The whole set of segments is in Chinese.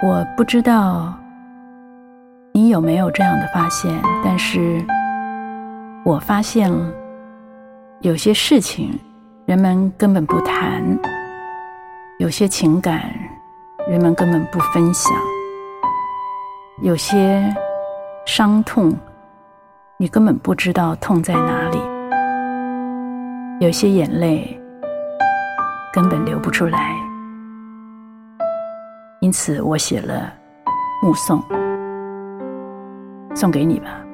我不知道你有没有这样的发现，但是我发现了有些事情人们根本不谈，有些情感人们根本不分享，有些伤痛你根本不知道痛在哪里，有些眼泪根本流不出来。因此，我写了《目送》，送给你吧。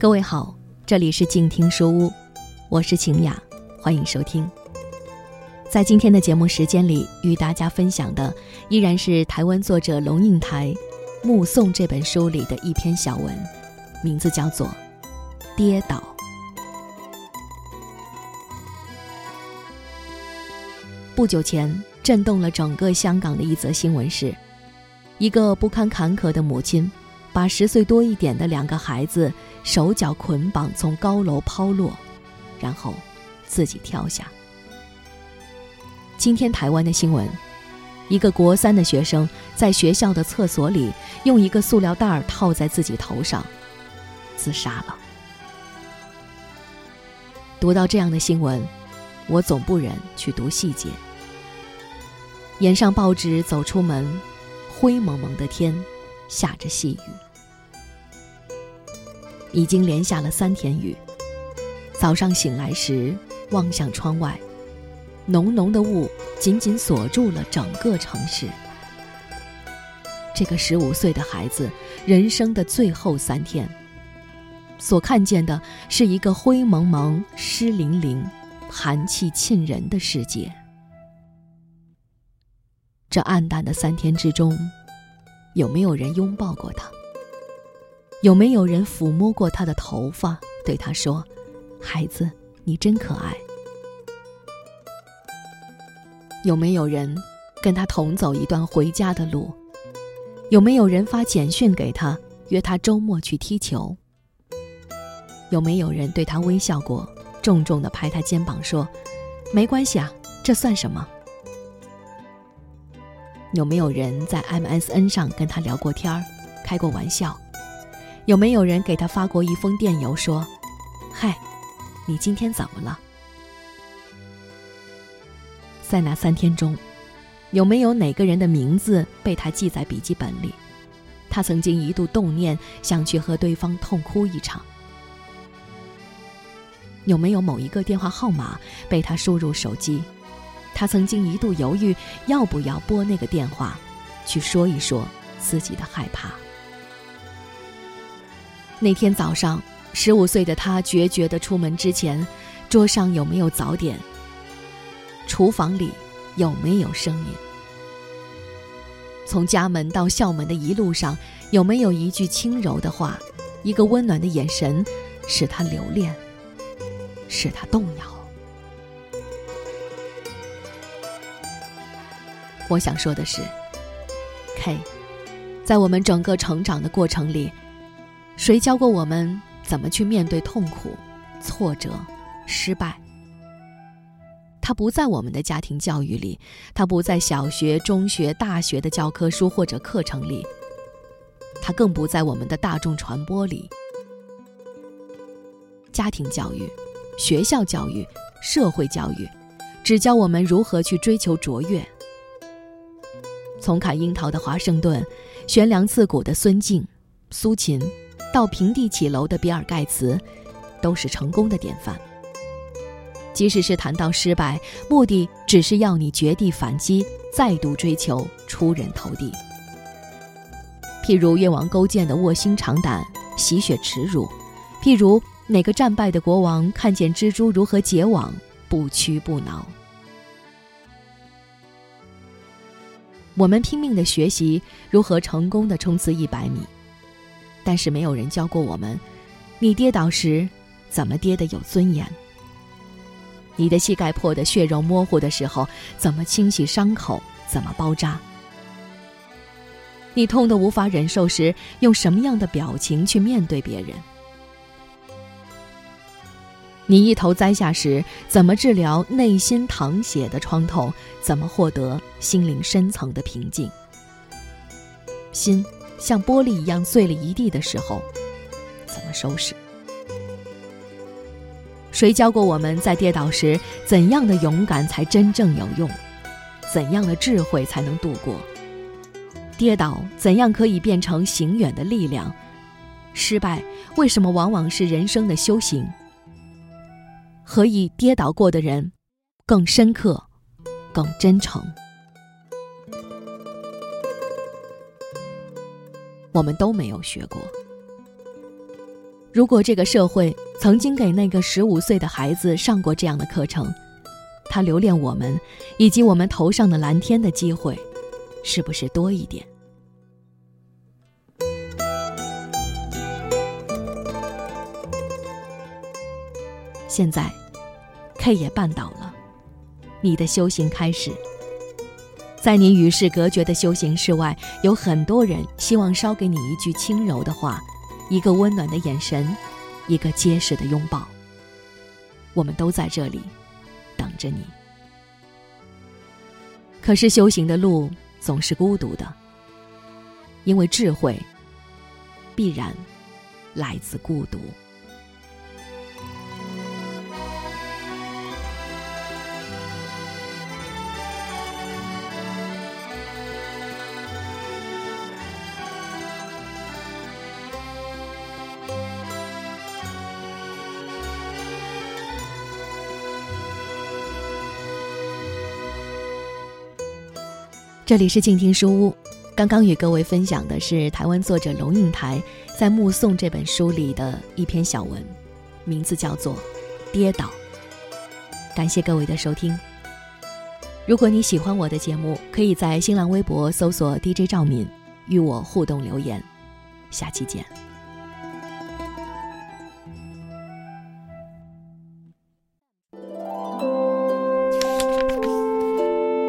各位好，这里是静听书屋，我是晴雅，欢迎收听。在今天的节目时间里，与大家分享的依然是台湾作者龙应台《目送》这本书里的一篇小文，名字叫做《跌倒》。不久前，震动了整个香港的一则新闻是，一个不堪坎坷的母亲。把十岁多一点的两个孩子手脚捆绑从高楼抛落，然后自己跳下。今天台湾的新闻，一个国三的学生在学校的厕所里用一个塑料袋套在自己头上，自杀了。读到这样的新闻，我总不忍去读细节。沿上报纸走出门，灰蒙蒙的天，下着细雨。已经连下了三天雨。早上醒来时，望向窗外，浓浓的雾紧紧锁住了整个城市。这个十五岁的孩子，人生的最后三天，所看见的是一个灰蒙蒙、湿淋淋、寒气沁人的世界。这暗淡的三天之中，有没有人拥抱过他？有没有人抚摸过他的头发，对他说：“孩子，你真可爱。”有没有人跟他同走一段回家的路？有没有人发简讯给他，约他周末去踢球？有没有人对他微笑过，重重的拍他肩膀说：“没关系啊，这算什么？”有没有人在 MSN 上跟他聊过天儿，开过玩笑？有没有人给他发过一封电邮说：“嗨，你今天怎么了？”在那三天中，有没有哪个人的名字被他记在笔记本里？他曾经一度动念想去和对方痛哭一场。有没有某一个电话号码被他输入手机？他曾经一度犹豫要不要拨那个电话，去说一说自己的害怕。那天早上，十五岁的他决绝的出门之前，桌上有没有早点？厨房里有没有声音？从家门到校门的一路上，有没有一句轻柔的话，一个温暖的眼神，使他留恋，使他动摇？我想说的是，K，在我们整个成长的过程里。谁教过我们怎么去面对痛苦、挫折、失败？它不在我们的家庭教育里，它不在小学、中学、大学的教科书或者课程里，它更不在我们的大众传播里。家庭教育、学校教育、社会教育，只教我们如何去追求卓越。从砍樱桃的华盛顿，悬梁刺股的孙敬、苏秦。到平地起楼的比尔盖茨，都是成功的典范。即使是谈到失败，目的只是要你绝地反击，再度追求出人头地。譬如越王勾践的卧薪尝胆、洗雪耻辱；譬如哪个战败的国王看见蜘蛛如何结网，不屈不挠。我们拼命的学习如何成功的冲刺一百米。但是没有人教过我们，你跌倒时怎么跌得有尊严？你的膝盖破得血肉模糊的时候，怎么清洗伤口？怎么包扎？你痛得无法忍受时，用什么样的表情去面对别人？你一头栽下时，怎么治疗内心淌血的创痛？怎么获得心灵深层的平静？心像玻璃一样碎了一地的时候，怎么收拾？谁教过我们在跌倒时，怎样的勇敢才真正有用？怎样的智慧才能度过？跌倒怎样可以变成行远的力量？失败为什么往往是人生的修行？何以跌倒过的人更深刻、更真诚？我们都没有学过。如果这个社会曾经给那个十五岁的孩子上过这样的课程，他留恋我们以及我们头上的蓝天的机会，是不是多一点？现在，K 也绊倒了，你的修行开始。在你与世隔绝的修行室外，有很多人希望捎给你一句轻柔的话。一个温暖的眼神，一个结实的拥抱。我们都在这里，等着你。可是修行的路总是孤独的，因为智慧必然来自孤独。这里是静听书屋，刚刚与各位分享的是台湾作者龙应台在《目送》这本书里的一篇小文，名字叫做《跌倒》。感谢各位的收听。如果你喜欢我的节目，可以在新浪微博搜索 DJ 赵敏，与我互动留言。下期见。